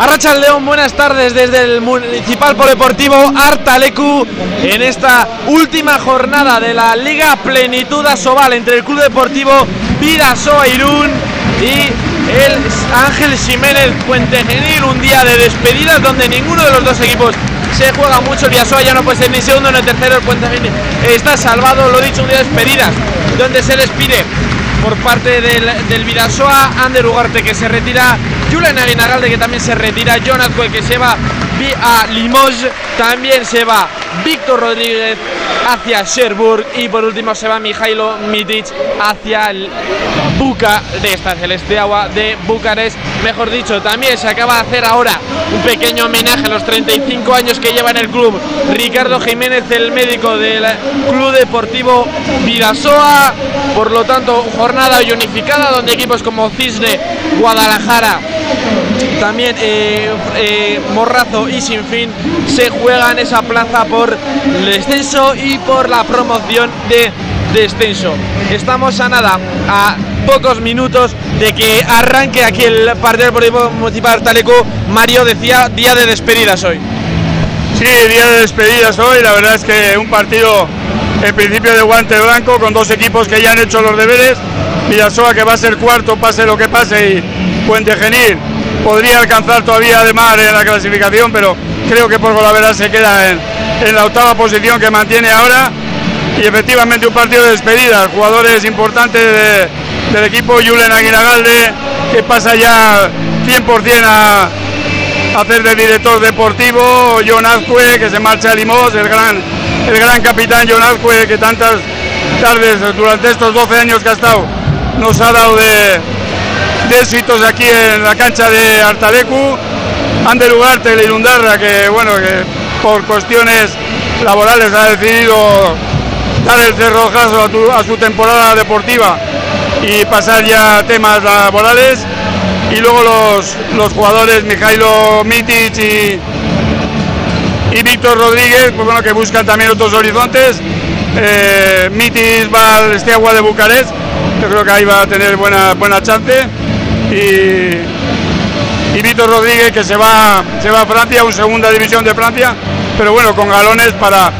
Arracha el León, buenas tardes desde el Municipal Polideportivo Artalecu en esta última jornada de la Liga Plenitud Asobal entre el Club Deportivo Vidasoa Irún y el Ángel Jiménez Puente Genil, un día de despedidas donde ninguno de los dos equipos se juega mucho, el Vidasoa ya no puede ser ni segundo ni tercero, el Puente Genil está salvado, lo dicho, un día de despedidas donde se despide por parte del, del Vidasoa, Ander Ugarte que se retira, Julian Aguinalde que también se retira, Azcue que se va a Limoges, también se va Víctor Rodríguez hacia Sherburg y por último se va Mijailo Mitic hacia el Buca de esta Celeste Agua de Bucarest, mejor dicho, también se acaba de hacer ahora un pequeño homenaje a los 35 años que lleva en el club Ricardo Jiménez, el médico del Club Deportivo Vidasoa, por lo tanto jornada unificada donde equipos como Cisne, Guadalajara, también eh, eh, Morrazo y Sinfín se juegan esa plaza por el descenso y por la promoción de descenso. Estamos a nada, a pocos minutos de que arranque aquí el partido deportivo municipal Taleco. Mario decía día de despedidas hoy. Sí, día de despedidas hoy. La verdad es que un partido en principio de guante blanco con dos equipos que ya han hecho los deberes. Villasoa que va a ser cuarto, pase lo que pase, y Puente Genil podría alcanzar todavía de mar en la clasificación, pero creo que por verdad se queda en, en la octava posición que mantiene ahora. Y efectivamente un partido de despedida, jugadores importantes de- del equipo, Julen Aguinagalde, que pasa ya 100% a, a hacer de director deportivo, John Azcue, que se marcha a Limos, el gran, el gran capitán John Azcue, que tantas tardes durante estos 12 años que ha estado nos ha dado de, de éxitos aquí en la cancha de Artalecu. Ander Ugarte, el que bueno, por cuestiones laborales ha decidido dar el cerrojazo a, a su temporada deportiva y pasar ya a temas laborales. Y luego los, los jugadores Mijailo Mitic y, Víctor Rodríguez, pues bueno, que buscan también otros horizontes. Eh, Mitic va al Esteagua de Bucarest, yo creo que ahí va a tener buena, buena chance. Y, y Víctor Rodríguez que se va, se va a Francia, un segunda división de Francia, pero bueno, con galones para,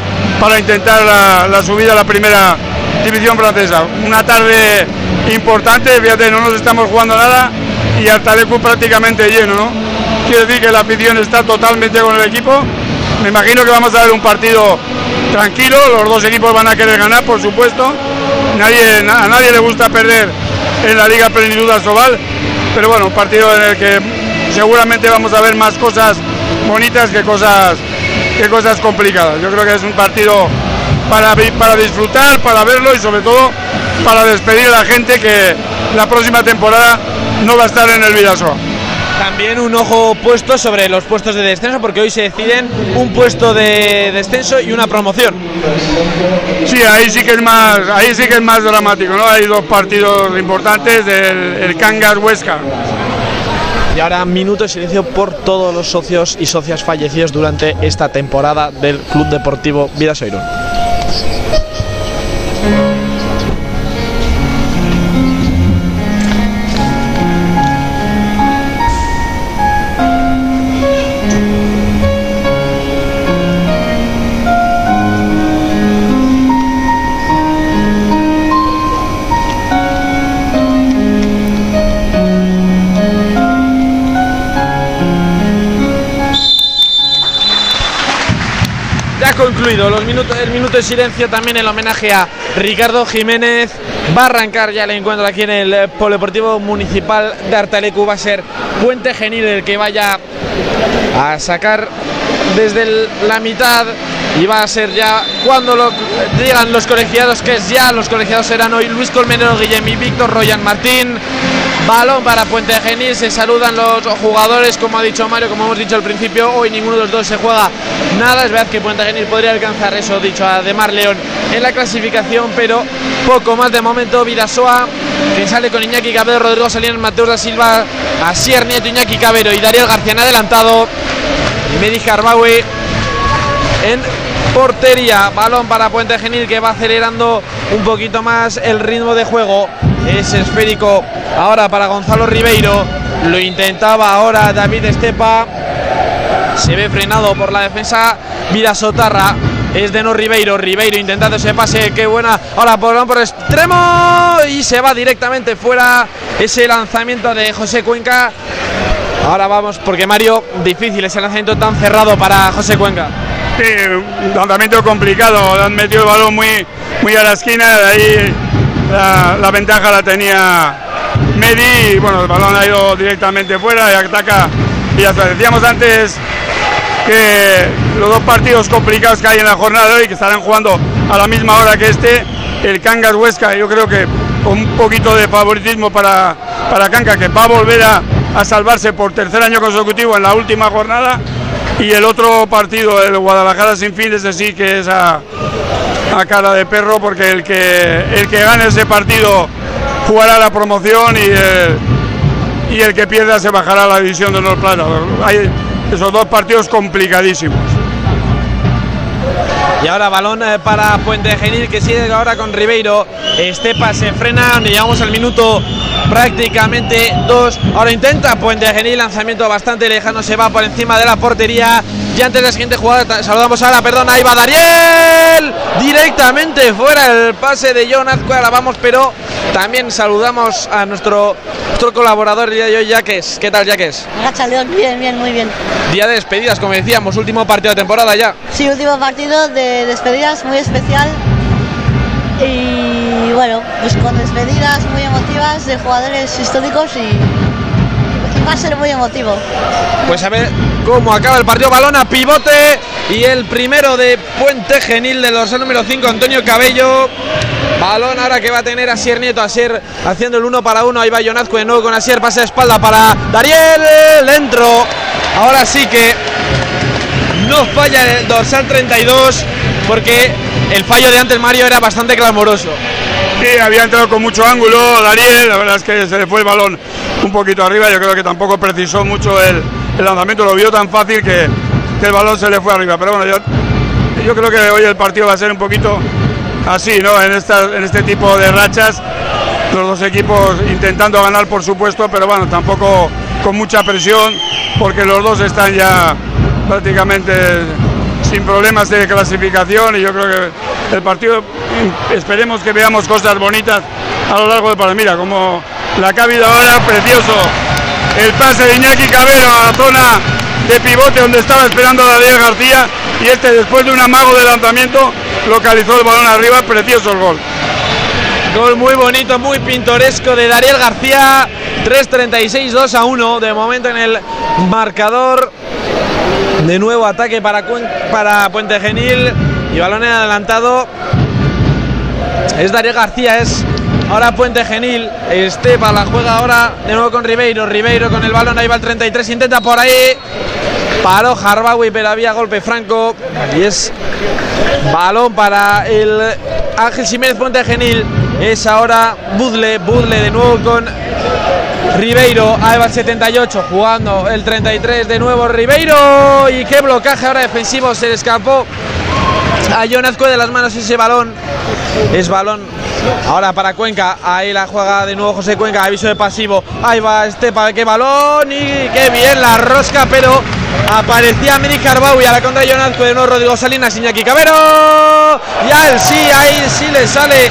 para intentar la, subida a la primera división francesa. Una tarde importante, fíjate, no nos estamos jugando nada y Artalecu prácticamente lleno, ¿no? Quiere decir que la afición está totalmente con el equipo. Me imagino que vamos a ver un partido tranquilo, los dos equipos van a querer ganar, por supuesto. Nadie, na- a nadie le gusta perder en la Liga Plenitud Asobal, pero bueno, un partido en el que seguramente vamos a ver más cosas bonitas que cosas, que cosas complicadas. Yo creo que es un partido para, para disfrutar, para verlo y sobre todo para despedir a la gente que la próxima temporada no va a estar en el Vidasoa. También un ojo puesto sobre los puestos de descenso porque hoy se deciden un puesto de descenso y una promoción. Sí, ahí sí que es más, ahí sí que es más dramático, ¿no? Hay dos partidos importantes, el, el Cangas Huesca. Y ahora minuto de silencio por todos los socios y socias fallecidos durante esta temporada del Club Deportivo Vidasoa Ya ha concluido los minutos, el minuto de silencio, también el homenaje a Ricardo Jiménez. Va a arrancar ya el encuentro aquí en el eh, Polideportivo Municipal de Artalecu. Va a ser Puente Genil el que vaya a sacar desde la mitad y va a ser ya cuando lo digan los colegiados, que es ya, los colegiados serán hoy Luis Colmenero Guillem y Víctor Royan Martín. Balón para Puente Genil, se saludan los jugadores, como ha dicho Mario, como hemos dicho al principio, hoy ninguno de los dos se juega nada, es verdad que Puente Genil podría alcanzar eso dicho a Demar León en la clasificación, pero poco más de momento Vidasoa, que sale con Iñaki Cabero, Rodrigo Salinas, Mateus da Silva, Asier Nieto, Iñaki Cabero y Dariel García en adelantado, y Medi Jarbawi en portería. Balón para Puente Genil que va acelerando un poquito más el ritmo de juego. Es esférico ahora para Gonzalo Ribeiro. Lo intentaba ahora David Estepa. Se ve frenado por la defensa Vida Sotarra. Es de no Ribeiro. Ribeiro intentando ese pase. Qué buena. Ahora por, por extremo. Y se va directamente fuera. Ese lanzamiento de José Cuenca. Ahora vamos, porque Mario, difícil ese lanzamiento tan cerrado para José Cuenca. Sí, un lanzamiento complicado. Han metido el balón muy, muy a la esquina. De ahí la, ventaja la tenía Medi. Y bueno, el balón ha ido directamente fuera y ataca. Y ya decíamos antes que los dos partidos complicados que hay en la jornada de hoy, que estarán jugando a la misma hora que este, el Cangas Huesca, yo creo que con un poquito de favoritismo para, para Canca, que va a volver a, a salvarse por tercer año consecutivo en la última jornada. Y el otro partido, el Guadalajara sin fin, ese sí que es a, a cara de perro, porque el que, el que gane ese partido jugará la promoción y el, y el que pierda se bajará a la división de los planos. Hay esos dos partidos complicadísimos. Y ahora balón eh, para Puente Genil que sigue ahora con Ribeiro. Estepa se frena, llegamos al minuto prácticamente dos. Ahora intenta Puente Genil, lanzamiento bastante lejano, se va por encima de la portería. Y antes de la siguiente jugada, saludamos ahora, perdón, ahí va Dariel. Directamente fuera el pase de John Azcue, ahora vamos, pero también saludamos a nuestro, nuestro colaborador día de hoy, Jaques. ¿Qué tal, Jaques? León, bien, bien, muy bien. Día de despedidas, como decíamos, último partido de temporada ya. Sí, último partido de despedidas muy especial. Y bueno, pues con despedidas muy emotivas de jugadores históricos y va a ser muy emotivo. Pues a ver cómo acaba el partido. Balón a pivote y el primero de Puente Genil del dorsal número 5, Antonio Cabello. Balón ahora que va a tener Asier Nieto, Asier haciendo el uno para uno. Ahí va Jonazco de nuevo con Asier, pase de espalda para Dariel. Lentro. Ahora sí que no falla el dorsal 32 porque el fallo de antes Mario era bastante clamoroso. Sí, había entrado con mucho ángulo Dariel, la verdad es que se le fue el balón un poquito arriba, yo creo que tampoco precisó mucho el, el lanzamiento, lo vio tan fácil que, que, el balón se le fue arriba, pero bueno, yo, yo creo que hoy el partido va a ser un poquito así, ¿no? En, esta, en este tipo de rachas, los dos equipos intentando ganar, por supuesto, pero bueno, tampoco con mucha presión, porque los dos están ya prácticamente sin problemas de clasificación y yo creo que el partido esperemos que veamos cosas bonitas a lo largo de para mira como la que ha habido ahora precioso el pase de Iñaki Cabero a la zona de pivote donde estaba esperando a Daniel García y este después de un amago de lanzamiento localizó el balón arriba precioso el gol Gol muy bonito, muy pintoresco de Dariel García. 3.36, 2 a 1 de momento en el marcador. De nuevo ataque para, para Puente Genil y balón adelantado. Es Dariel García, es ahora Puente Genil. Estepa la juega ahora de nuevo con Ribeiro. Ribeiro con el balón, ahí va el 33, intenta por ahí. Paró Harbawi, pero había golpe franco. Y es balón para el Ángel Jiménez Puente Genil. Es ahora Budle, Budle de nuevo con Ribeiro, el 78, jugando el 33 de nuevo Ribeiro. Y qué blocaje ahora defensivo, se le escapó a Jonazco de las manos. Ese balón, es balón ahora para Cuenca, ahí la juega de nuevo José Cuenca, aviso de pasivo, ahí va Estepa, qué balón y qué bien la rosca, pero aparecía Mini Carbau y a la contra de Jonazco de nuevo Rodrigo Salinas, Iñaki Cabero, y a él sí, ahí sí le sale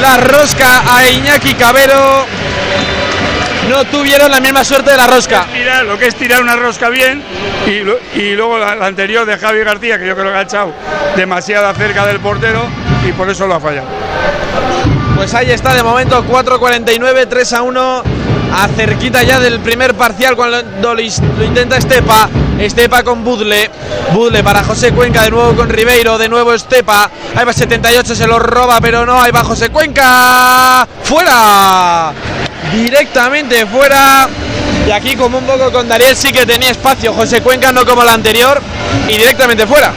la rosca a Iñaki Cabero no tuvieron la misma suerte de la rosca. Mira, lo que es tirar una rosca bien y, lo, luego la, la, anterior de Javi García, que yo creo que ha echado demasiado cerca del portero y por eso lo ha fallado. Pues ahí está de momento 4.49, 3 a 1, acerquita ya del primer parcial cuando lo, intenta Estepa. Estepa con Budle, Budle para José Cuenca, de nuevo con Ribeiro, de nuevo Estepa, ahí va 78, se lo roba, pero no, ahí va José Cuenca, fuera, directamente fuera, y aquí como un poco con Dariel sí que tenía espacio, José Cuenca no como la anterior, y directamente fuera.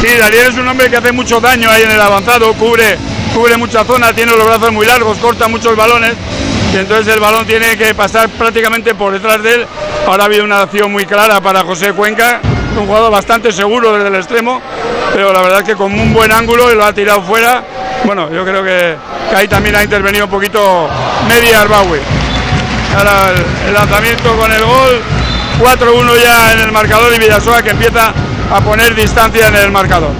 Sí, Dariel es un hombre que hace mucho daño ahí en el avanzado, cubre, cubre mucha zona, tiene los brazos muy largos, corta muchos balones, y entonces el balón tiene que pasar prácticamente por detrás de él. Ahora ha habido una acción muy clara para José Cuenca, un jugador bastante seguro desde el extremo, pero la verdad es que con un buen ángulo y lo ha tirado fuera. Bueno, yo creo que, ahí también ha intervenido un poquito Media Arbawi. Ahora el, el lanzamiento con el gol. 4-1 ya en el marcador y Villasoa que empieza a poner distancia en el marcador.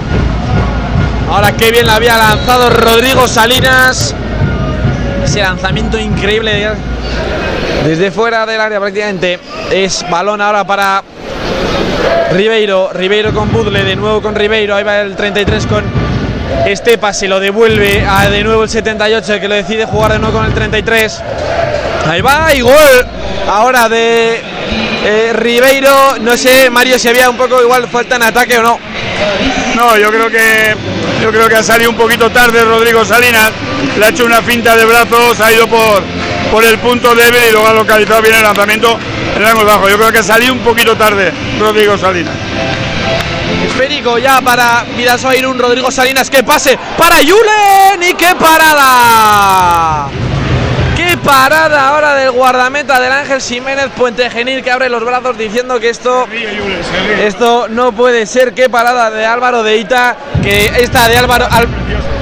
Ahora qué bien la había lanzado Rodrigo Salinas. Ese lanzamiento increíble de- desde fuera del área prácticamente. Es balón ahora para Ribeiro. Ribeiro con Budle, de nuevo con Ribeiro. Ahí va el 33 con Estepa. Se lo devuelve a de nuevo el 78 el que lo decide jugar de nuevo con el 33. Ahí va y gol. Ahora de eh, Ribeiro. No sé, Mario, si había un poco igual falta en ataque o no. No, yo creo que yo creo que ha salido un poquito tarde Rodrigo Salinas, le ha hecho una finta de brazos, ha ido por, por el punto débil y luego ha localizado bien el lanzamiento en ángulo bajo. Yo creo que ha salido un poquito tarde Rodrigo Salinas. Esférico ya para Vidasoa Irún, Rodrigo Salinas, que pase para Julen y qué parada. Qué parada ahora del guardameta del Ángel Jiménez Puente Genil que abre los brazos diciendo que esto esto no puede ser. Qué parada de Álvaro de Ita, que esta de Álvaro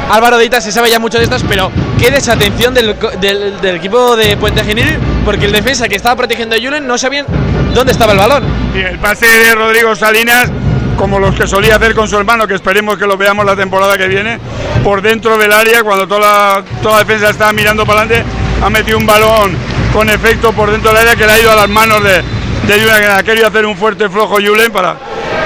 Álvaro de Ita se sabe ya mucho de estas, pero qué desatención del, del- equipo de Puente Genil, porque el defensa que estaba protegiendo a Julen no sabían dónde estaba el balón. Y el pase de Rodrigo Salinas, como los que solía hacer con su hermano, que esperemos que lo veamos la temporada que viene, por dentro del área, cuando toda la, toda la defensa estaba mirando para adelante, ha metido un balón con efecto por dentro del área que le ha ido a las manos de, de Julen, que ha querido hacer un fuerte flojo Julen para,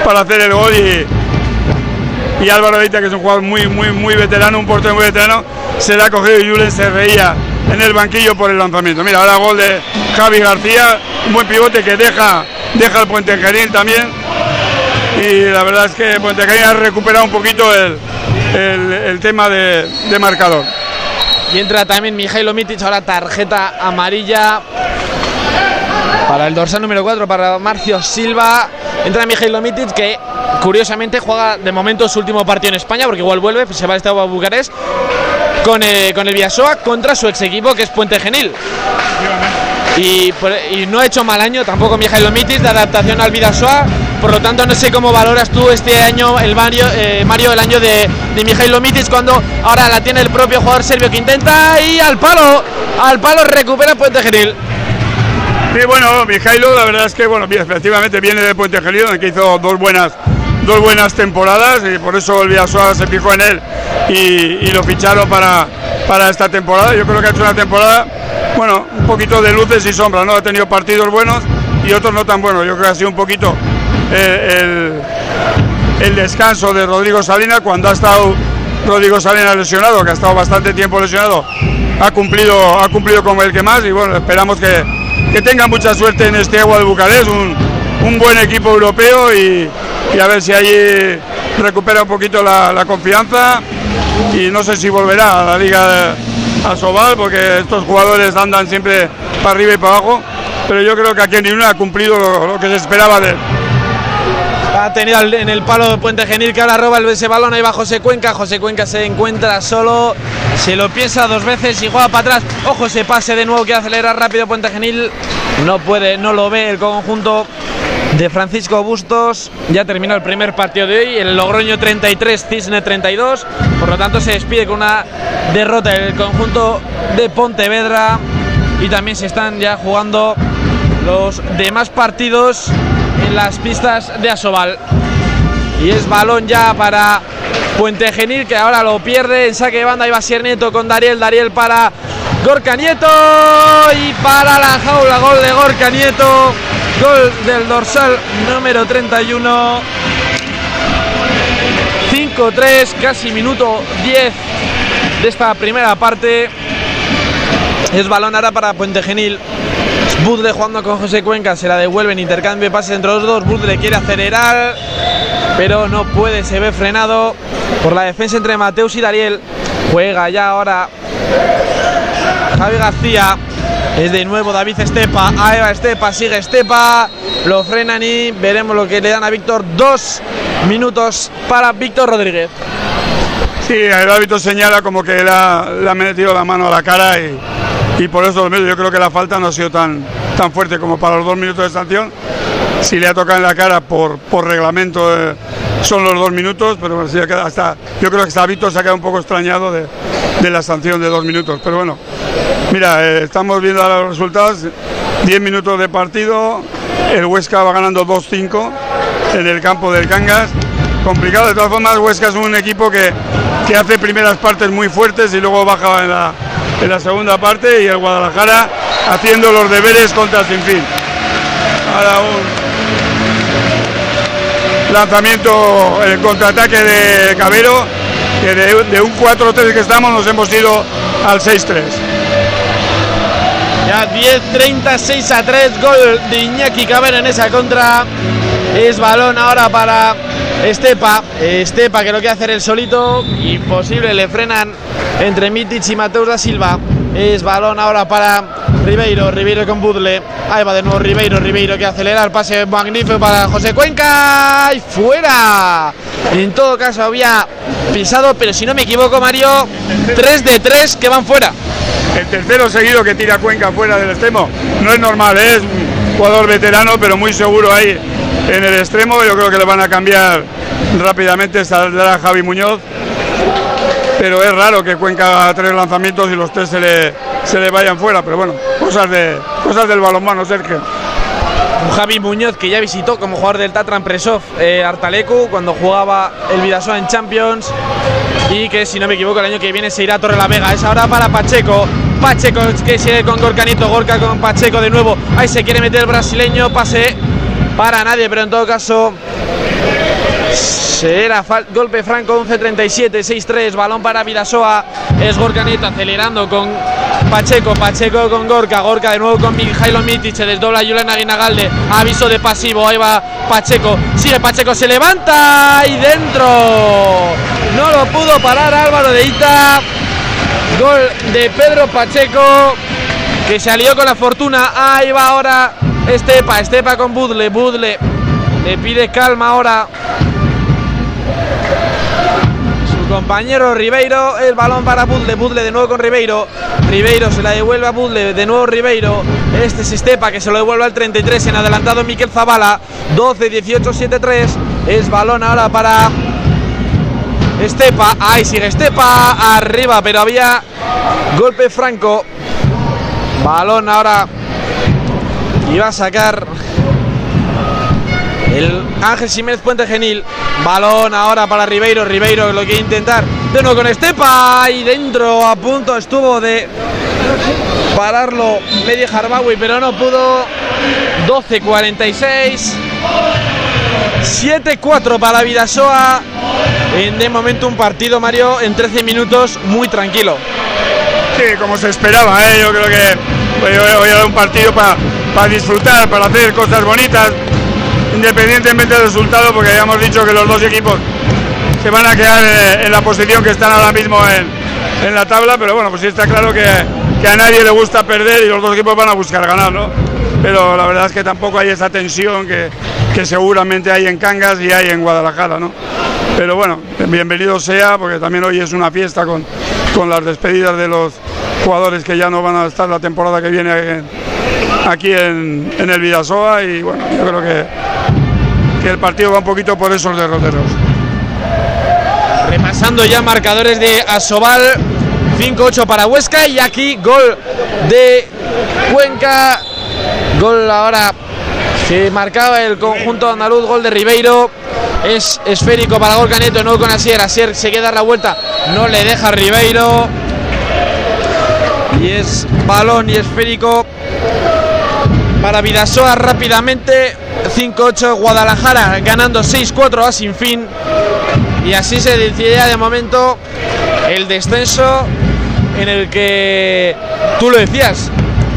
para hacer el gol y, y Álvaro Deita, que es un jugador muy, muy, muy veterano, un portero muy veterano, se le ha cogido y Julen se reía en el banquillo por el lanzamiento. Mira, ahora gol de Javi García, un buen pivote que deja, deja el Puente también. Y la verdad es que Puente ha recuperado un poquito el, el- tema de marcador. Y entra también Mijailo Mitic, ahora tarjeta amarilla para el dorsal número 4, para Marcio Silva. Entra Mijailo Mitic, que curiosamente juega de momento su último partido en España, porque igual vuelve, se va al Estado de Bucarest, con, eh, con el Villasoa contra su ex equipo, que es Puente Genil. Y, y no ha hecho mal año tampoco Mijailo Mitic de adaptación al Vidasoa. Por lo tanto, no sé cómo valoras tú este año, el Mario, eh, Mario el año de, de Mijailo Mitic, cuando ahora la tiene el propio jugador serbio que intenta y al palo, al palo recupera Puente Genil. Sí, bueno, Mijailo, la verdad es que, bueno, efectivamente viene de Puente Genil, donde que hizo dos buenas, dos buenas temporadas y por eso el Villasoa se fijó en él y, lo ficharon para, para esta temporada. Yo creo que ha hecho una temporada, bueno, un poquito de luces y sombras, ¿no? Ha tenido partidos buenos y otros no tan buenos. Yo creo que ha sido un poquito el, el descanso de Rodrigo Salinas cuando ha estado Rodrigo Salinas lesionado, que ha estado bastante tiempo lesionado, ha cumplido, ha cumplido como el que más y bueno, esperamos que, que tenga mucha suerte en este Agua de Bucarest, un, un buen equipo europeo y, a ver si allí recupera un poquito la, confianza y no sé si volverá a la liga a Sobal porque estos jugadores andan siempre para arriba y para abajo, pero yo creo que aquí en Irún ha cumplido lo, lo que se esperaba de él. Ha tenido en el palo de Puente Genil que ahora roba ese balón, ahí va José Cuenca, José Cuenca se encuentra solo, se lo piensa dos veces y juega para atrás, ojo ese pase de nuevo que acelera rápido Puente Genil, no puede, no lo ve el conjunto de Francisco Bustos, ya terminó el primer partido de hoy, el Logroño 33, Cisne 32, por lo tanto se despide con una derrota el conjunto de Pontevedra. Y también se están ya jugando los demás partidos en las pistas de Asobal. Y es balón ya para Puente Genil que ahora lo pierde en saque de banda. Iba Sier Nieto con Dariel. Dariel para Gorka Nieto y para la jaula. Gol de Gorka Nieto. Gol del dorsal número 31. 5-3, casi minuto 10 de esta primera parte. Es balón ahora para Puente Genil. Budle jugando con José Cuenca, se la devuelven, intercambio de pases entre los dos. Budle quiere acelerar, pero no puede, se ve frenado por la defensa entre Mateus y Dariel. Juega ya ahora Javi García. Es de nuevo David Estepa. Ahí va Estepa, sigue Estepa. Lo frenan y veremos lo que le dan a Víctor. Dos minutos para Víctor Rodríguez. Sí, el hábito señala como que le le ha metido la mano a la cara y, y por eso yo creo que la falta no ha sido tan, tan fuerte como para los dos minutos de sanción. Si le ha tocado en la cara por, por reglamento eh, son los dos minutos, pero bueno, hasta, yo creo que hasta Víctor se ha quedado un poco extrañado de, de la sanción de dos minutos. Pero bueno, mira, eh, estamos viendo ahora los resultados. 10 minutos de partido, el Huesca va ganando 2-5 en el campo del Cangas. Complicado, de todas formas, Huesca es un equipo que, que hace primeras partes muy fuertes y luego baja en la, en la segunda parte y el Guadalajara haciendo los deberes contra Sinfín. Ahora un lanzamiento, el contraataque de Cabero, que de, de un 4-3 que estamos nos hemos ido al 6-3. Ya 10-30, 6 a 3, gol de Iñaki Cabero en esa contra. Es balón ahora para Estepa. Estepa que lo quiere hacer el solito. Imposible, le frenan entre Mitic y Mateus da Silva. Es balón ahora para Ribeiro, Ribeiro con Budle. Ahí va de nuevo Ribeiro, Ribeiro que acelera el pase magnífico para José Cuenca. Y fuera. En todo caso había pisado, pero si no me equivoco, Mario, 3 de 3 que van fuera. El tercero seguido que tira Cuenca fuera del extremo. No es normal, ¿eh? es jugador veterano, pero muy seguro ahí en el extremo. Yo creo que le van a cambiar rápidamente. Saldrá Javi Muñoz. Pero es raro que Cuenca haga tres lanzamientos y los tres se le, se le vayan fuera. Pero bueno, cosas, de, cosas del balonmano, Sergio. Javi Muñoz que ya visitó como jugador del Tatran Presov eh, Artalecu cuando jugaba el Vidasoa en Champions y que si no me equivoco el año que viene se irá a Torre la Vega. Es ahora para Pacheco. Pacheco que sigue con Gorcanito, Gorka con Pacheco de nuevo. Ahí se quiere meter el brasileño, pase para nadie, pero en todo caso será golpe franco 11-37, 6-3, balón para Vidasoa. Es Gorcanito acelerando con Pacheco, Pacheco con Gorka, Gorka de nuevo con Mijailo Mitic, se desdobla Julián Aguinagalde, aviso de pasivo, ahí va Pacheco, sigue Pacheco, se levanta y dentro. No lo pudo parar Álvaro de Ita. Gol de Pedro Pacheco, que se alió con la fortuna. Ahí va ahora Estepa, Estepa con Budle, Budle le pide calma ahora. Su compañero Ribeiro, el balón para Budle, Budle de nuevo con Ribeiro. Ribeiro se la devuelve a Budle, de nuevo Ribeiro. Este es Estepa que se lo devuelve al 33 en adelantado Miquel Zavala. 12, 18, 7, 3. Es balón ahora para Estepa. Ahí sigue Estepa. Arriba, pero había golpe franco. Balón ahora. Iba a sacar el Ángel Jiménez Puente Genil. Balón ahora para Ribeiro. Ribeiro lo quiere intentar. De nuevo con Estepa. Y dentro a punto estuvo de pararlo Media Harbawi, pero no pudo. 12-46. 7-4 para Vidasoa. En de momento un partido, Mario, en 13 minutos muy tranquilo. Sí, como se esperaba, ¿eh? yo creo que hoy era un partido para para disfrutar, para hacer cosas bonitas, independientemente del resultado, porque ya hemos dicho que los dos equipos se van a quedar en, en la posición que están ahora mismo en, en, la tabla, pero bueno, pues sí está claro que, que, a nadie le gusta perder y los dos equipos van a buscar ganar, ¿no? Pero la verdad es que tampoco hay esa tensión que, que seguramente hay en Cangas y hay en Guadalajara, ¿no? Pero bueno, bienvenido sea, porque también hoy es una fiesta con, con las despedidas de los jugadores que ya no van a estar la temporada que viene en, aquí en, en, el Vidasoa y bueno, yo creo que, que, el partido va un poquito por esos derroteros. Repasando ya marcadores de Asobal, 5-8 para Huesca y aquí gol de Cuenca, gol ahora que marcaba el conjunto andaluz, gol de Ribeiro. Es esférico para gol Caneto, no con Asier. Asier se queda la vuelta, no le deja Ribeiro. Y es balón y esférico para Vidasoa rápidamente. 5-8 Guadalajara ganando 6-4 a sin fin. Y así se decidía de momento el descenso en el que tú lo decías.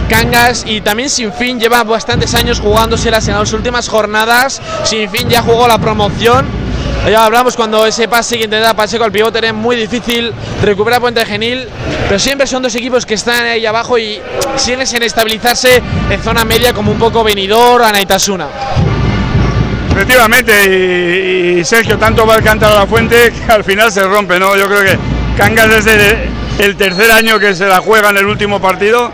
Cangas y también Sin Fin lleva bastantes años jugándoselas en las últimas jornadas. Sin Fin ya jugó la promoción. Ya hablamos cuando ese pase que intenta Pacheco al pivote era muy difícil recuperar Puente Genil, pero siempre son dos equipos que están ahí abajo y siguen sin estabilizarse en zona media como un poco venidor a Naitasuna. Efectivamente, y, y, Sergio tanto va el cántaro a la fuente que al final se rompe, ¿no? Yo creo que Cangas desde el tercer año que se la juega en el último partido,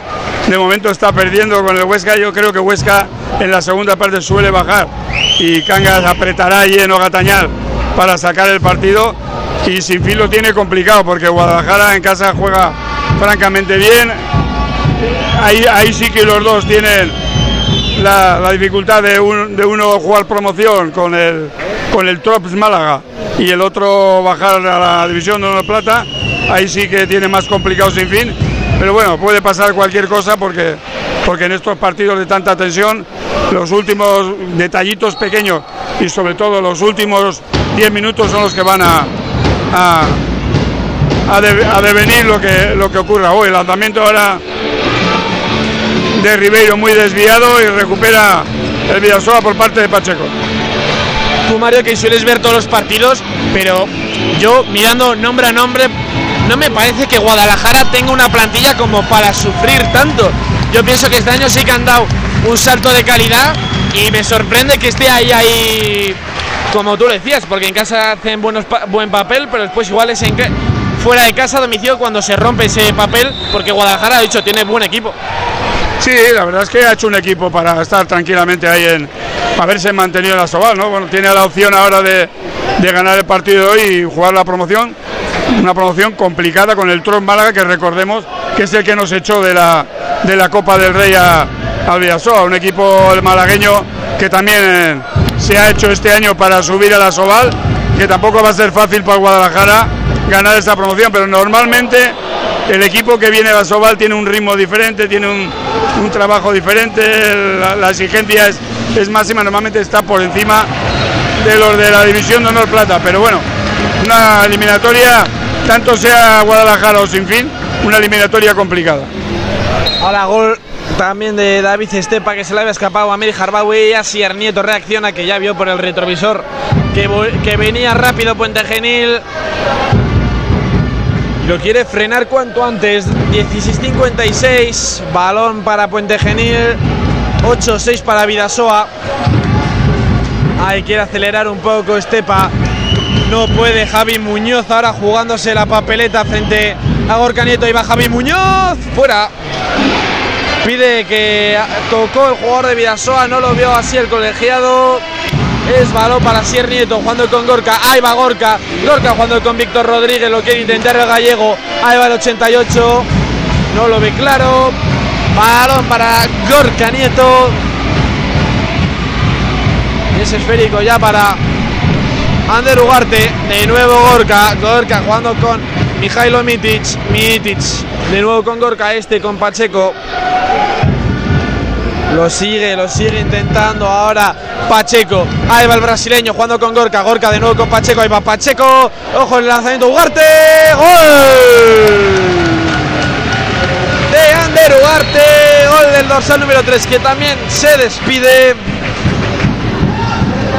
de momento está perdiendo con el Huesca, yo creo que Huesca en la segunda parte suele bajar y Cangas apretará allí en Ogatañal para sacar el partido. Y sin fin lo tiene complicado porque Guadalajara en casa juega francamente bien. Ahí, ahí sí que los dos tienen la, la dificultad de, un- de uno jugar promoción con el, con el Trops Málaga y el otro bajar a la división de de plata, ahí sí que tiene más complicado sin fin. Pero bueno, puede pasar cualquier cosa porque, porque en estos partidos de tanta tensión, los últimos detallitos pequeños y sobre todo los últimos 10 minutos son los que van a, a, a de- a devenir lo que, lo que ocurra hoy. El lanzamiento ahora de Ribeiro muy desviado y recupera el Vidasoa por parte de Pacheco. Tú, Mario, que sueles ver todos los partidos, pero yo mirando nombre a nombre, no me parece que Guadalajara tenga una plantilla como para sufrir tanto. Yo pienso que este año sí que han dado un salto de calidad y me sorprende que esté ahí, ahí, como tú decías, porque en casa hacen buenos buen papel, pero después igual es en fuera de casa, domicilio, cuando se rompe ese papel, porque Guadalajara, ha dicho, tiene buen equipo. Sí, la verdad es que ha hecho un equipo para estar tranquilamente ahí en haberse mantenido en la Sobal, ¿no? Bueno, tiene la opción ahora de, de ganar el partido hoy y jugar la promoción. Una promoción complicada con el Tron Málaga, que recordemos que es el que nos echó de la, de la Copa del Rey a, al Vidasoa. Un equipo malagueño que también se ha hecho este año para subir a la Sobal, que tampoco va a ser fácil para Guadalajara ganar esa promoción, pero normalmente el equipo que viene a la Sobal tiene un ritmo diferente, tiene un, trabajo diferente, la, exigencia es, es máxima, normalmente está por encima de los de la división de honor plata, pero bueno, una eliminatoria, tanto sea Guadalajara o sin fin, una eliminatoria complicada. Ahora gol también de David Estepa que se le había escapado a Mir Harbawi y así Nieto reacciona que ya vio por el retrovisor que, venía rápido Puente Genil. Lo quiere frenar cuanto antes. 16.56. Balón para Puente Genil. 8-6 para Vidasoa. Ahí quiere acelerar un poco Estepa. No puede Javi Muñoz ahora jugándose la papeleta frente a Gorka Nieto. Y va Javi Muñoz. Fuera. Pide que tocó el jugador de Vidasoa. No lo vio así el colegiado. Es balón para Sier Nieto jugando con Gorka. Ahí va Gorka. Gorka jugando con Víctor Rodríguez. Lo quiere intentar el gallego. Ahí va el 88. No lo ve claro. Balón para Gorka Nieto. Es esférico ya para Ander Ugarte. De nuevo Gorka. Gorka jugando con Mijailo Mitic. Mitic. De nuevo con Gorka. Este con Pacheco. Lo sigue, lo sigue intentando ahora Pacheco. Ahí va el brasileño jugando con Gorka. Gorka de nuevo con Pacheco. Ahí va Pacheco. Ojo el lanzamiento Ugarte. ¡Gol! De Ander Ugarte. Gol del dorsal número 3 que también se despide.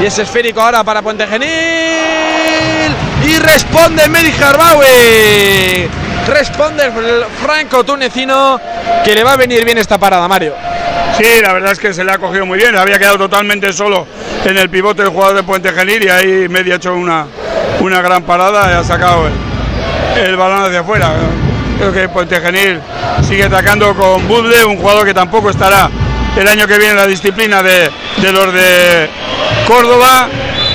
Y es esférico ahora para Puente Genil. Y responde Medi Harbawi. Responde franco tunecino que le va a venir bien esta parada, Mario. Sí, la verdad es que se le ha cogido muy bien. Había quedado totalmente solo en el pivote el jugador de Puente Genil y ahí media ha hecho una, una gran parada y ha sacado el, el balón hacia afuera. Creo que Puente Genil sigue atacando con Budle, un jugador que tampoco estará el año que viene en la disciplina de, de los de Córdoba.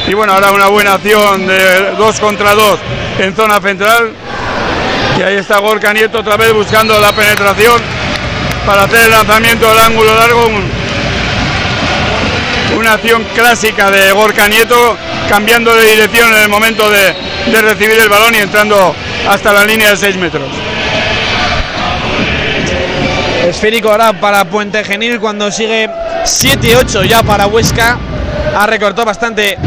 Y bueno, ahora una buena acción de dos contra dos en zona central. Y ahí está Gorka Nieto otra vez buscando la penetración para hacer el lanzamiento del ángulo largo. un- una acción clásica de Gorka Nieto, cambiando de dirección en el momento de, de recibir el balón y entrando hasta la línea de 6 metros. Esférico ahora para Puente Genil cuando sigue 7-8 ya para Huesca. Ha recortado bastante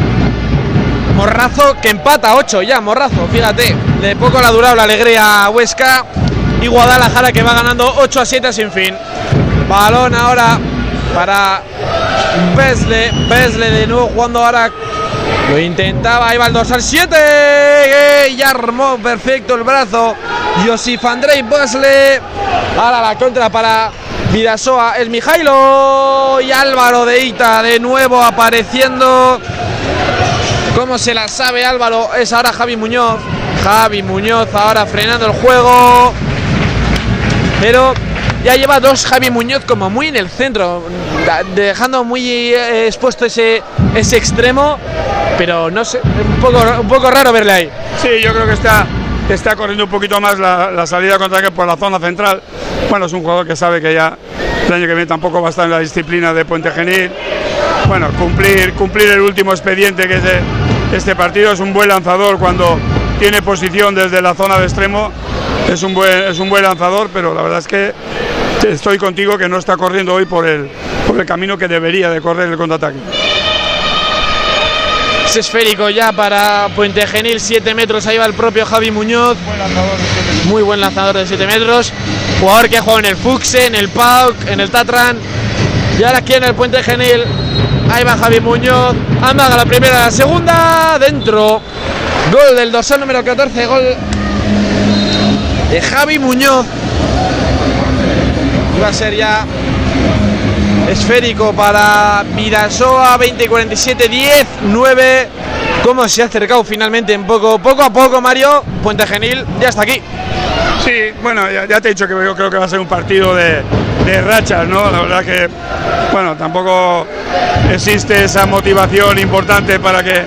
Morrazo que empata 8 ya, Morrazo, fíjate. De poco la alegría a Huesca. Y Guadalajara que va ganando 8 a 7 sin fin. Balón ahora para Besle. Besle de nuevo jugando ahora. Lo intentaba, ahí va el dorsal 7. Y armó perfecto el brazo. Josif Andrei Besle. Ahora la contra para Vidasoa. Es Mijailo. Y Álvaro de Ita de nuevo apareciendo. Como se la sabe Álvaro, es ahora Javi Muñoz. Javi Muñoz ahora frenando el juego. Pero ya lleva dos Javi Muñoz como muy en el centro, dejando muy eh, expuesto ese, ese extremo. Pero no sé, un poco, un poco raro verle ahí. Sí, yo creo que está está corriendo un poquito más la, salida contra que por la zona central. Bueno, es un jugador que sabe que ya el año que viene tampoco va a estar en la disciplina de Puente Genil. Bueno, cumplir, cumplir el último expediente que es este partido. Es un buen lanzador cuando tiene posición desde la zona de extremo. Es un buen, es un buen lanzador, pero la verdad es que estoy contigo que no está corriendo hoy por el, por el camino que debería de correr el contraataque esférico ya para Puente Genil, 7 metros, ahí va el propio Javi Muñoz. Muy buen lanzador de 7 metros. Jugador que ha jugado en el Fuxe, en el PAUC, en el Tatran. Y ahora aquí en el Puente Genil. Ahí va Javi Muñoz. Amaga la primera, la segunda. Dentro. Gol del dorsal número 14. Gol de Javi Muñoz. Va a ser ya esférico para Vidasoa, 20 47, 10, 9. ¿Cómo se ha acercado finalmente en poco, poco a poco, Mario? Puente Genil ya está aquí. Sí, bueno, ya, te he dicho que yo creo que va a ser un partido de, de rachas, ¿no? La verdad que, bueno, tampoco existe esa motivación importante para que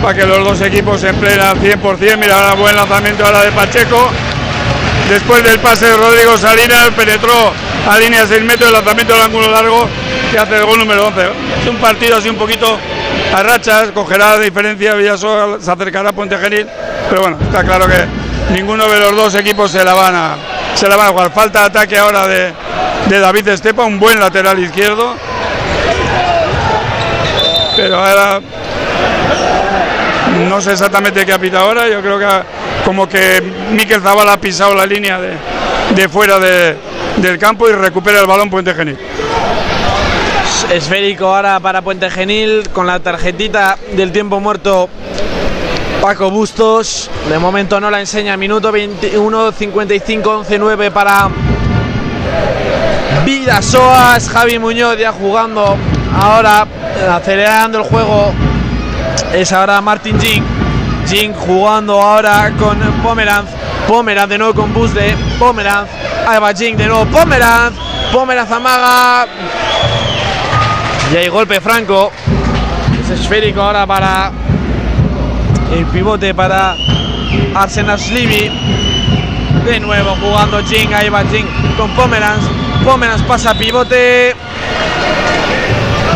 para que los dos equipos se empleen al 100%. Mira, ahora buen lanzamiento ahora de Pacheco. Después del pase de Rodrigo Salinas, penetró a línea 6 metros, el lanzamiento del ángulo largo que hace el gol número 11. Es un partido así un poquito a rachas, cogerá la diferencia, Villasoa se acercará a Puente pero bueno, está claro que ninguno de los dos equipos se la van a, se la van a jugar. Falta de ataque ahora de, David Estepa, un buen lateral izquierdo. Pero ahora no sé exactamente qué ha pitado ahora, yo creo que como que Miquel Zavala ha pisado la línea de fuera de, del campo y recupera el balón Puente Genil. Esférico ahora para Puente Genil con la tarjetita del tiempo muerto Paco Bustos. De momento no la enseña. Minuto 21, 55, 11, 9 para Vidasoas. Javi Muñoz ya jugando ahora, acelerando el juego. Es ahora Martin Jing. Jing jugando ahora con Pomeranz. Pomeranz de nuevo con bus de Pomeranz. Ahí va Jing de nuevo. Pomeranz. Pomeranz amaga. Y hay golpe franco. Es esférico ahora para el pivote para Arsenal Slivi. De nuevo jugando Jing. Ahí va Jing con Pomeranz. Pomeranz pasa pivote.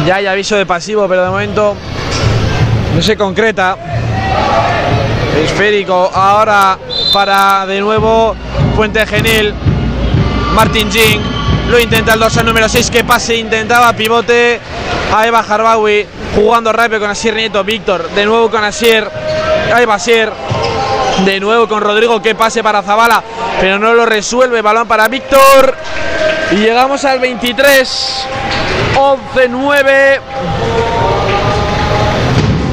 Ya hay aviso de pasivo, pero de momento no se concreta. Esférico ahora para de nuevo Puente Genil. Martin Jing. Lo intenta el dorsal número 6 que pase, intentaba pivote. A Eva Harbawi jugando rápido con Asier Nieto, Víctor de nuevo con Asier, ahí va Asier. De nuevo con Rodrigo que pase para Zabala pero no lo resuelve, balón para Víctor. Y llegamos al 23 11-9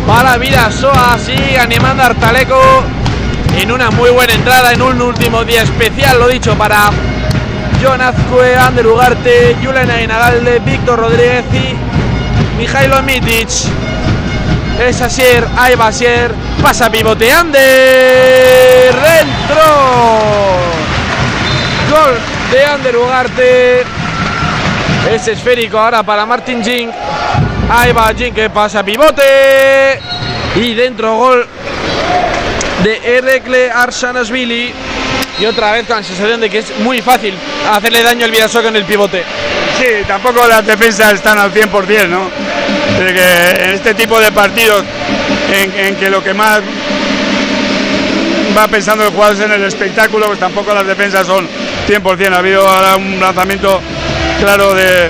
para Vidasoa, sigue animando a Artaleco. En una muy buena entrada en un último día especial, lo dicho, para John Azcue, Ander Ugarte, Juliana Inagalde, Víctor Rodríguez y Mijailo Mitic. Es Asier, ahí pasa pivote Ander, dentro. Gol de Ander Ugarte. Es esférico ahora para Martin Jing. Ahí va Jing que pasa pivote. Y dentro gol de Erekle Arsanasvili. Y otra vez con la sensación de que es muy fácil hacerle daño al Vidasoa con el pivote. Sí, tampoco las defensas están al 100%, ¿no? De que en este tipo de partidos en, que lo que más va pensando el jugador es en el espectáculo, pues tampoco las defensas son 100%. Ha habido ahora un lanzamiento claro de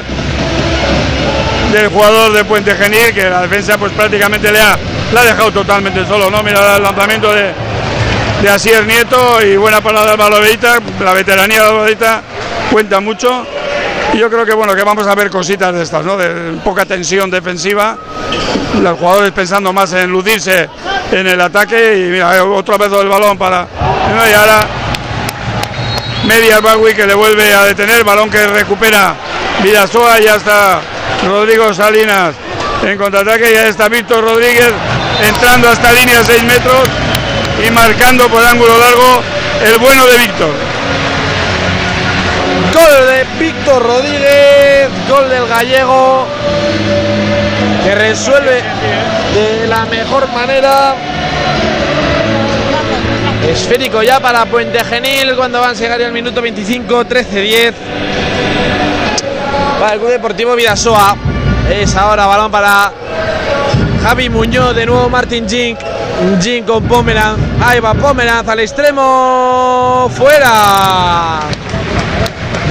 del jugador de Puente Genil que la defensa pues prácticamente le ha, ha dejado totalmente solo, ¿no? Mira el lanzamiento de, de Asier Nieto y buena palabra de Alba la veteranía de Alba cuenta mucho. Y yo creo que bueno que vamos a ver cositas de estas, ¿no? De poca tensión defensiva, los jugadores pensando más en lucirse en el ataque y mira, otra vez el balón para y ahora media Bagui que le vuelve a detener, balón que recupera Vidasoa, ya está Rodrigo Salinas en contraataque, ya está Víctor Rodríguez entrando hasta línea 6 metros y marcando por ángulo largo el bueno de Víctor. Gol de Víctor Rodríguez, gol del gallego, que resuelve de la mejor manera Esférico ya para Puente Genil cuando van a llegar al minuto 25, 13-10. Para el Club Deportivo Vidasoa. Es ahora balón para Javi Muñoz, de nuevo Martin Jink. Jink con Pomeranz. Ahí va Pomeranz al extremo. Fuera.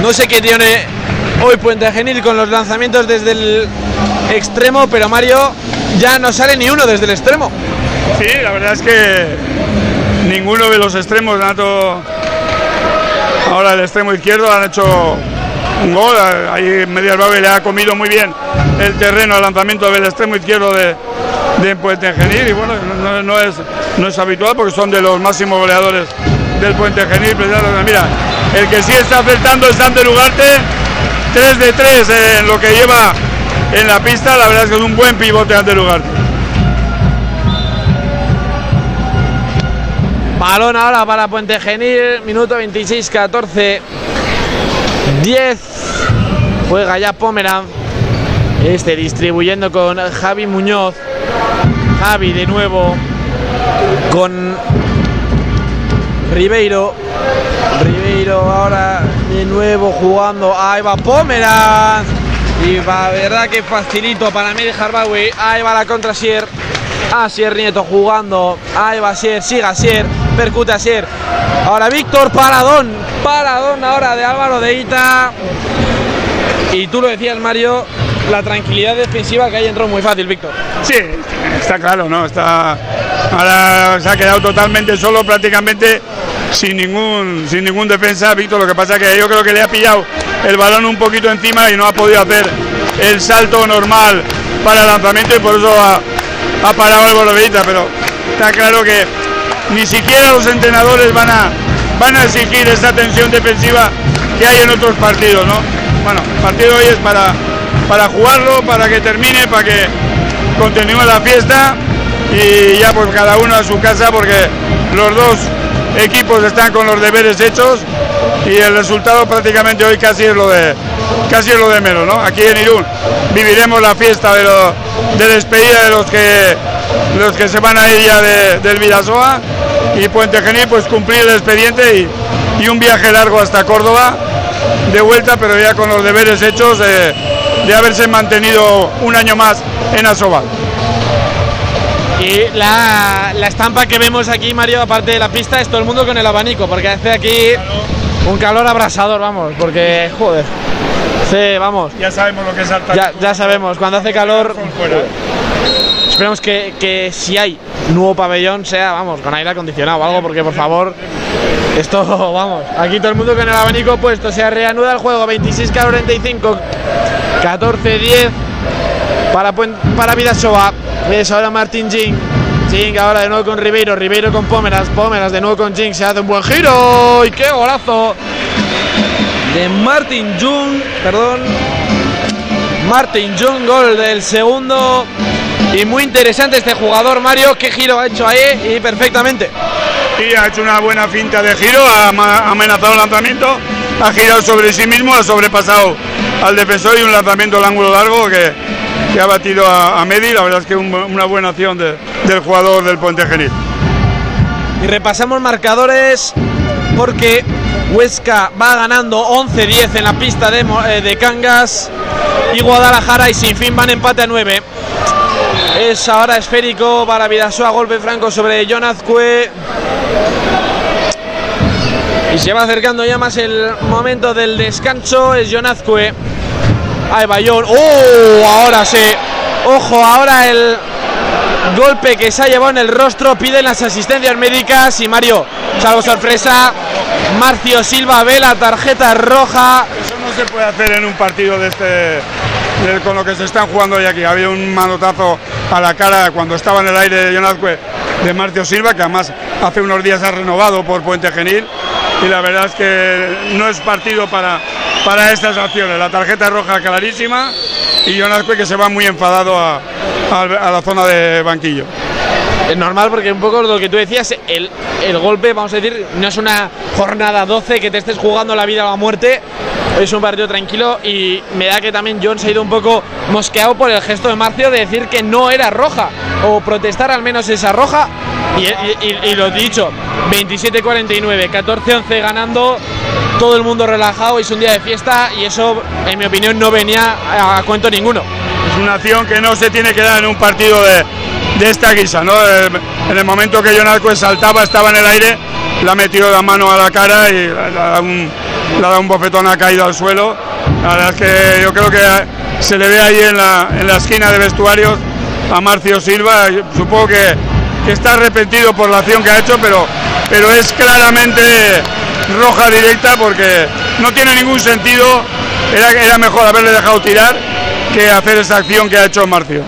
No sé qué tiene hoy Puente Genil con los lanzamientos desde el extremo, pero Mario ya no sale ni uno desde el extremo. Sí, la verdad es que ninguno de los extremos, tanto ahora el extremo izquierdo, han hecho un gol. Ahí Medias Babe le ha comido muy bien el terreno al lanzamiento del extremo izquierdo de, de Puente Genil. Y bueno, no, es, no es habitual porque son de los máximos goleadores del Puente Genil. Mira, el que sí está acertando es Dante Lugarte, 3 de 3 en lo que lleva en la pista. La verdad es que es un buen pivote ante Lugarte. Balón ahora para Puente Genil, minuto 26, 14, 10. Juega ya Pomeran. Este distribuyendo con Javi Muñoz. Javi de nuevo con Ribeiro. Ribeiro ahora de nuevo jugando. Ahí va Pomeran. Y va, verdad que facilito para Medi Harbawi. Ahí va la contra Sier. Asier Nieto jugando. Ahí va Sier, sigue Asier. Percute Asier. Ahora Víctor Paradón. Paradón ahora de Álvaro de Ita. Y tú lo decías, Mario, la tranquilidad defensiva que hay entró muy fácil, Víctor. Sí, está claro, ¿no? Está. Ahora se ha quedado totalmente solo, prácticamente sin ningún, sin ningún defensa, Víctor. Lo que pasa es que yo creo que le ha pillado el balón un poquito encima y no ha podido hacer el salto normal para el lanzamiento y por eso ha, ha parado el Borovita, pero está claro que ni siquiera los entrenadores van a, van a exigir esa tensión defensiva que hay en otros partidos, ¿no? Bueno, partido hoy es para, para jugarlo, para que termine, para que continúe la fiesta y ya pues cada uno a su casa porque los dos equipos están con los deberes hechos y el resultado prácticamente hoy casi es lo de casi es lo de menos, ¿no? Aquí en Irún viviremos la fiesta de, lo, de despedida de los que los que se van a ir ya de, del Vidasoa y Puente Genil pues cumplir el expediente y, y, un viaje largo hasta Córdoba de vuelta, pero ya con los deberes hechos eh, de haberse mantenido un año más en Asobal. Y la, la, estampa que vemos aquí, Mario, aparte de la pista, es todo el mundo con el abanico, porque hace aquí un calor abrasador, vamos, porque, joder. Sí, vamos. Ya sabemos lo que es alta. Ya, ya sabemos, cuando hace calor. Esperemos que, que, si hay nuevo pabellón sea, vamos, con aire acondicionado o algo, porque por favor, esto, vamos, aquí todo el mundo con el abanico puesto, se reanuda el juego, 26 45, 14 10 para, para Vidasoa, es ahora Martín Jing, Jing ahora de nuevo con Ribeiro, Ribeiro con Pómeras, Pómeras de nuevo con Jing, se hace un buen giro, y qué golazo de Martin Jung, perdón, Martin Jung, gol del segundo. Y muy interesante este jugador, Mario. ¿Qué giro ha hecho ahí? Y perfectamente. Sí, ha hecho una buena finta de giro, ha amenazado el lanzamiento, ha girado sobre sí mismo, ha sobrepasado al defensor y un lanzamiento al ángulo largo que, que ha batido a, a, Medi. La verdad es que un, una buena acción de, del jugador del Puente Genil. Y repasamos marcadores porque Huesca va ganando 11-10 en la pista de, eh, de Cangas y Guadalajara y sin fin van empate a 9. Es ahora esférico para Vidasoa, golpe franco sobre John Azcue. Y se va acercando ya más el momento del descanso. Es John Azcue. Ahí va John. ¡Oh! Ahora sí. Ojo, ahora el golpe que se ha llevado en el rostro. Piden las asistencias médicas. Y Mario, salvo sorpresa, Marcio Silva ve la tarjeta roja. Eso no se puede hacer en un partido de este. Con lo que se están jugando hoy aquí. Había un manotazo a la cara cuando estaba en el aire de Jonazque de Marcio Silva, que además hace unos días ha renovado por Puente Genil. Y la verdad es que no es partido para, para estas acciones. La tarjeta roja clarísima y Jonazque que se va muy enfadado a, a, a la zona de banquillo. Es normal porque un poco lo que tú decías, el, el, golpe, vamos a decir, no es una jornada 12 que te estés jugando la vida o la muerte, es un partido tranquilo y me da que también John se ha ido un poco mosqueado por el gesto de Marcio de decir que no era roja o protestar al menos esa roja Y, y- y- lo dicho, 27-49, 14-11 ganando, todo el mundo relajado, es un día de fiesta y eso, en mi opinión, no venía a, cuento ninguno. Es una acción que no se tiene que dar en un partido de, de esta guisa, ¿no? En el momento que Jonathan saltaba, estaba en el aire, le ha metido la mano a la cara y ha dado un, le ha dado un bofetón, ha caído al suelo. La verdad es que yo creo que se le ve ahí en la, en la esquina de vestuarios a Marcio Silva. Supongo que, que está arrepentido por la acción que ha hecho, pero, pero es claramente roja directa porque no tiene ningún sentido. Era, era mejor haberle dejado tirar que hacer esa acción que ha hecho Marcio.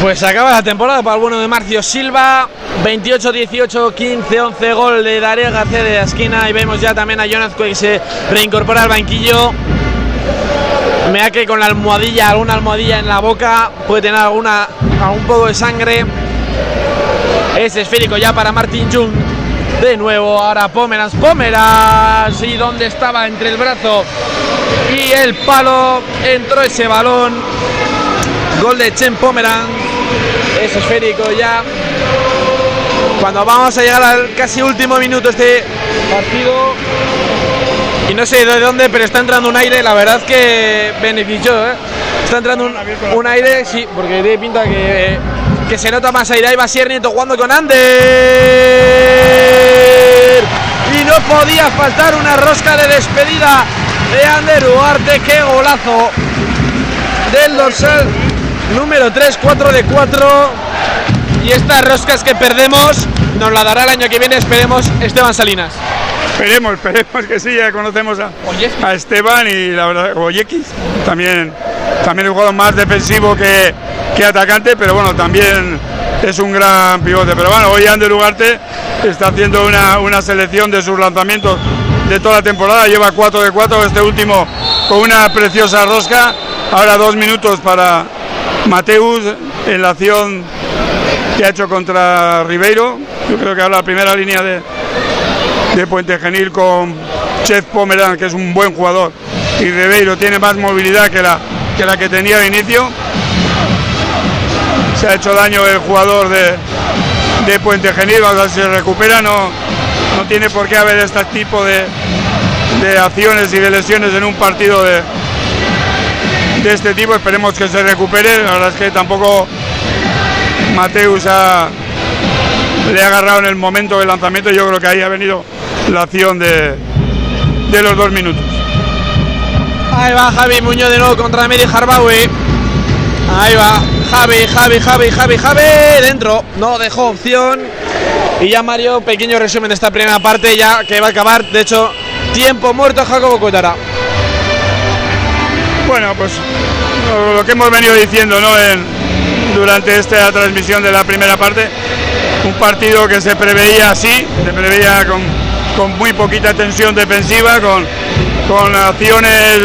Pues acaba la temporada para el bueno de Marcio Silva. 28-18, 15-11 gol de Darío García de la esquina. Y vemos ya también a Jonas que se reincorpora al banquillo. Me da que con la almohadilla, alguna almohadilla en la boca, puede tener alguna, algún poco de sangre. Es esférico ya para Martin Jung. De nuevo, ahora Pomeranz, Pomeranz. Y donde estaba entre el brazo y el palo, entró ese balón. Gol de Chen Pomeran. Es esférico ya. Cuando vamos a llegar al casi último minuto este partido. Y no sé de dónde, pero está entrando un aire, la verdad que beneficioso. ¿eh? Está entrando un, un aire, sí, porque tiene pinta que, que se nota más aire. Ahí va Nieto jugando con Ander. Y no podía faltar una rosca de despedida de Ander Ugarte. ¡Qué golazo! Del dorsal número 3, 4 de 4. Y estas roscas que perdemos nos la dará el año que viene, esperemos, Esteban Salinas. Esperemos, esperemos que sí, ya conocemos a, a Esteban y la verdad, Ollekis, también, también un jugador más defensivo que, que atacante, pero bueno, también es un gran pivote. Pero bueno, hoy Ander Ugarte está haciendo una, una selección de sus lanzamientos de toda la temporada, lleva 4 de 4, este último con una preciosa rosca, ahora dos minutos para Mateus en la acción que ha hecho contra Ribeiro, yo creo que ahora la primera línea de, de Puente Genil con Chef Pomeran, que es un buen jugador, y Ribeiro tiene más movilidad que la que, la que tenía de inicio. Se ha hecho daño el jugador de, de Puente Genil, vamos a ver si se recupera, no, no tiene por qué haber este tipo de, de acciones y de lesiones en un partido de, de este tipo, esperemos que se recupere, la verdad es que tampoco Mateus ha, le ha agarrado en el momento del lanzamiento, yo creo que ahí ha venido la acción de, de los dos minutos. Ahí va Javi Muñoz de nuevo contra Medi Harbawi. Ahí va Javi, Javi, Javi, Javi, Javi. Dentro, no dejó opción. Y ya Mario, pequeño resumen de esta primera parte, ya que va a acabar. De hecho, tiempo muerto Jacobo Cuetara. Bueno, pues lo- lo que hemos venido diciendo ¿no? En- durante esta transmisión de la primera parte, un partido que se preveía así, se preveía con, con muy poquita tensión defensiva, con, con acciones,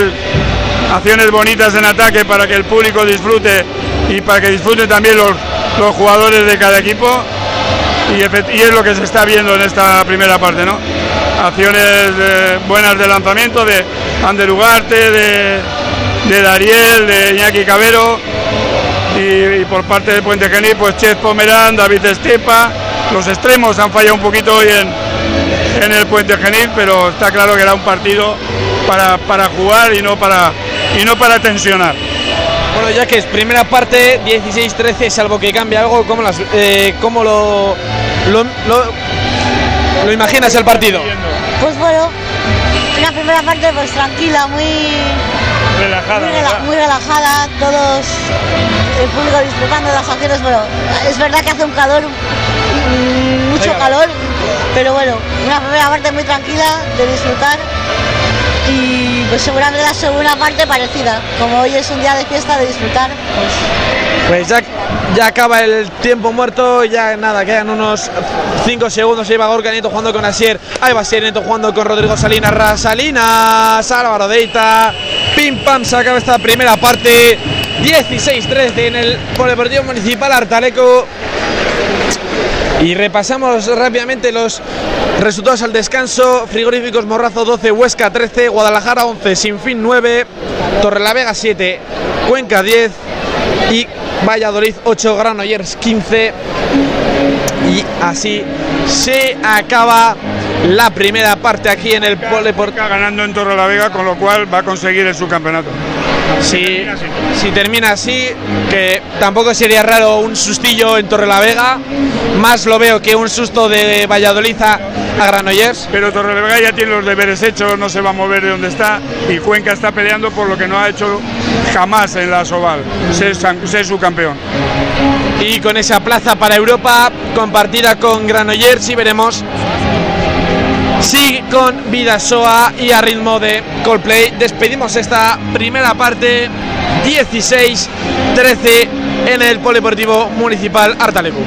acciones bonitas en ataque para que el público disfrute y para que disfruten también los, los jugadores de cada equipo. Y, es lo que se está viendo en esta primera parte, ¿no? Acciones eh, buenas de lanzamiento de Ander Ugarte, de, de Dariel, de Iñaki Cabero y, y por parte de Puente Genil, pues Chez Pomerán, David Estepa. Los extremos han fallado un poquito hoy en, en el Puente Genil, pero está claro que era un partido para, para jugar y no para, y no para tensionar. Bueno, ya que es primera parte, 16-13, salvo que cambie algo, ¿cómo, las, eh, cómo lo, lo, lo, lo imaginas el partido? Pues bueno, una primera parte pues tranquila, muy, Relajada. muy, rela- muy relajada, todos, el público disfrutando de las acciones. Bueno, es verdad que hace un calor, mm, mucho calor, pero bueno, una primera parte muy tranquila de disfrutar y pues seguramente la segunda parte parecida. Como hoy es un día de fiesta de disfrutar, pues Pues ya, ya acaba el tiempo muerto, ya nada, quedan unos 5 segundos. Ahí va Gorka Nieto jugando con Asier. Ahí va Asier Nieto jugando con Rodrigo Salinas. Rasalinas, Álvaro Deita. Pim pam, se acaba esta primera parte. 16-13 en el Polideportivo Municipal Artaleco. Y repasamos rápidamente los resultados al descanso. Frigoríficos Morrazo 12, Huesca 13, Guadalajara 11, Sinfín 9, Torrelavega 7, Cuenca 10 y Valladolid 8, Granollers 15. Y así se acaba la primera parte aquí en el. Está ganando en Torre la Vega, con lo cual va a conseguir el subcampeonato. Si, si termina así, que tampoco sería raro un sustillo en Torrelavega, más lo veo que un susto de Valladolid a, a Granollers. Pero Torrelavega ya tiene los deberes hechos, no se va a mover de donde está y Cuenca está peleando por lo que no ha hecho jamás en la Soval, ser, su campeón. Y con esa plaza para Europa compartida con Granollers y veremos si con Vidasoa y a ritmo de Coldplay despedimos esta primera parte 16-13 en el Polideportivo Municipal Artalecu.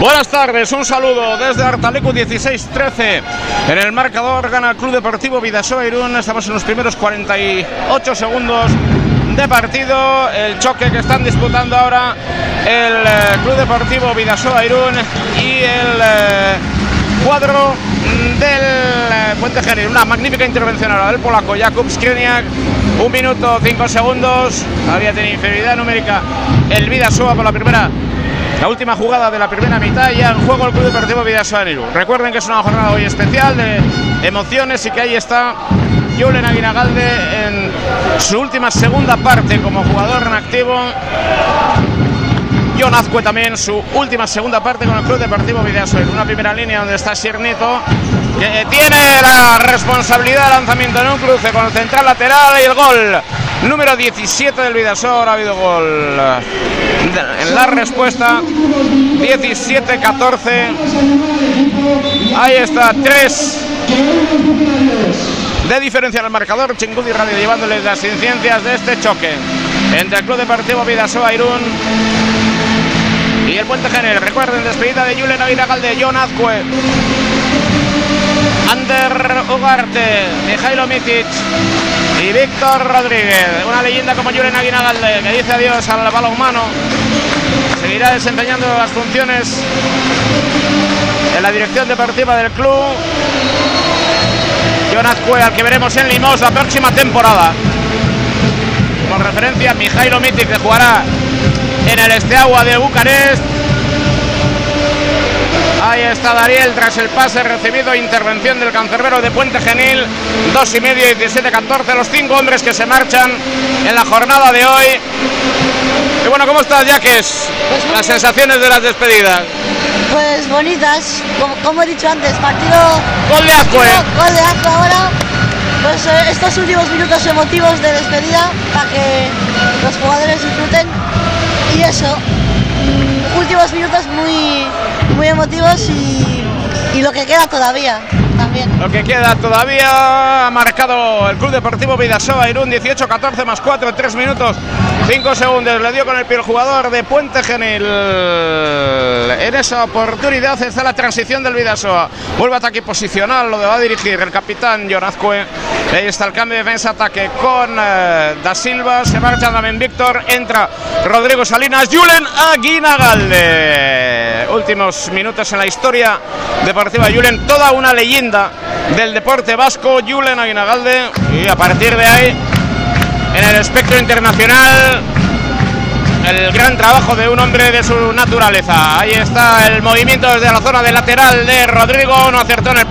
Buenas tardes, un saludo desde Artalecu 16-13. En el marcador gana el Club Deportivo Vidasoa Irún. Estamos en los primeros 48 segundos de partido. El choque que están disputando ahora el eh, Club Deportivo Vidasoa Irún y el eh, cuadro del eh, Puente Genil. Una magnífica intervención ahora del polaco Jakub Skriniak. Un minuto, cinco segundos. Había tenido inferioridad numérica el Vidasoa por la primera la última jugada de la primera mitad ya en juego el Club Deportivo Vidasoa Irún. Recuerden que es una jornada hoy especial de emociones y que ahí está Julen Aguinagalde en su última segunda parte como jugador en activo. John Azcue también su última segunda parte con el Club Deportivo Irún. Una primera línea donde está Siernito que tiene la responsabilidad de lanzamiento en un cruce con el central lateral y el gol número 17 del Vidasoa. Ha habido gol en la respuesta 17-14. Ahí está, 3 de diferencia en el marcador. Chingudi Radio llevándoles las incidencias de este choque entre el Club Deportivo Vidasoa Irún y el Puente Genel. Recuerden, despedida de Julen Aguinagalde, John Azcue. Ander Ugarte, Mijailo Mitic y Víctor Rodríguez. Una leyenda como Julen Aguinagalde que dice adiós al balón humano. Seguirá desempeñando las funciones en la dirección deportiva del club. John Azcue, al que veremos en Limos la próxima temporada. Con referencia Mijailo Mitic, que jugará en el Esteagua de Bucarest. Ahí está Dariel tras el pase recibido, intervención del cancerbero de Puente Genil, dos y medio, 17-14, los cinco hombres que se marchan en la jornada de hoy. Y bueno, ¿cómo estás, Jaques? Pues Las sensaciones de las despedidas. Pues bonitas, como, como he dicho antes, partido. Gol de Azcue. Gol de Azcue ahora. Pues eh, estos últimos minutos emotivos de despedida para que los jugadores disfruten. Y eso, mm, últimos minutos muy, muy emotivos y, y lo que queda todavía Lo que queda todavía ha marcado el Club Deportivo Vidasoa Irún 18-14 más 4 en 3 minutos 5 segundos. Le dio con el pie el jugador de Puente Genil. En esa oportunidad está la transición del Vidasoa. Vuelve a ataque posicional, lo va a dirigir el capitán Jonazcue. Ahí está el cambio de defensa-ataque con eh, Da Silva. Se marcha también Víctor. Entra Rodrigo Salinas. Julen Aguinagalde. Últimos minutos en la historia deportiva. Julen, toda una del deporte vasco. Julen Aguinagalde. Y a partir de ahí, en el espectro internacional, el gran trabajo de un hombre de su naturaleza. Ahí está el movimiento desde la zona de lateral de Rodrigo. No acertó en el